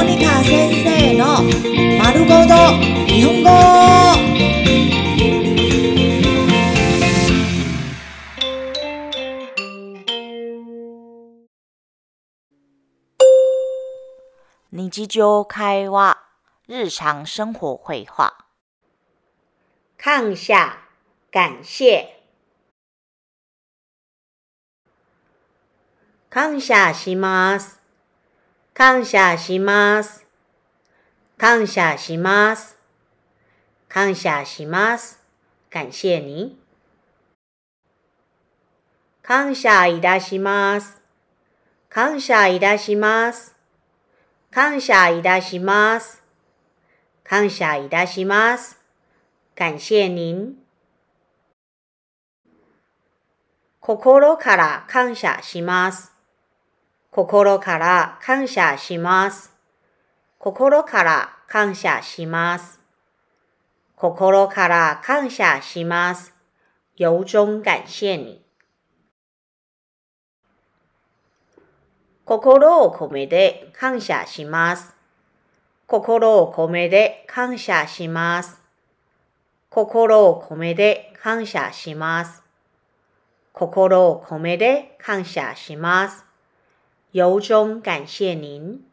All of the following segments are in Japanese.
モニカ先生の丸ごと日本語。日常会話、日常生活會話。感謝、感謝。感謝します。 感謝します。感謝します。感謝します。感謝你。感謝いたします。感謝いたします。感謝いたします。感謝いたします。感謝您。心から感謝します。心から感謝します。心から感謝します。心から感謝します。由衷感謝你。心を込めて感謝します。心を込めて感謝します。心を込めて感謝します。心を込めて感謝します。由衷感謝您。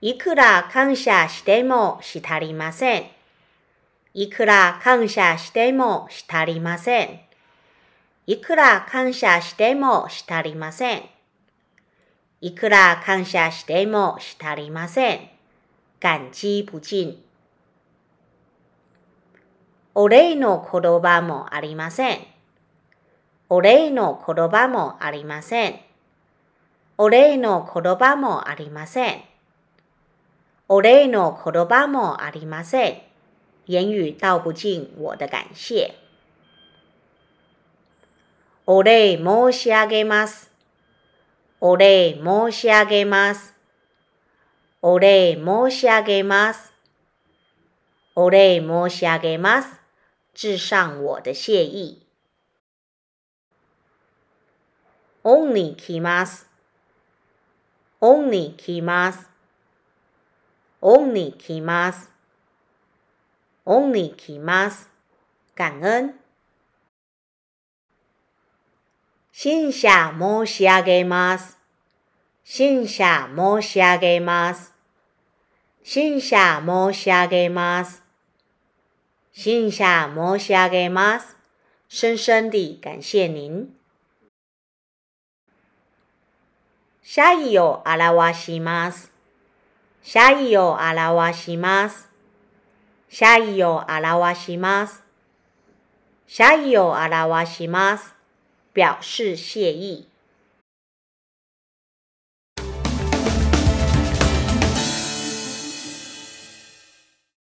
いくら感謝してもし足りません。いくら感謝してもし足りません。いくら感謝してもし足りません。いくら感謝してもし足りません。感激不尽。お礼の言葉もありません。お礼の言葉もありません。お礼の言葉もありません。お礼の言葉もありません。言語道不尽我的感謝。お礼申し上げます。お礼申し上げます。お礼申し上げます。お礼申し上げます。致上我的謝意。恩に来ます。恩に来ます。恩に来ます。恩に来ます。感恩。感謝申し上げます。感謝申し上げます。感謝申し上げます。感謝申し上げます。深深地感謝您。謝意を表します。謝意を表します。謝意を表します。謝意を表します。表示謝意。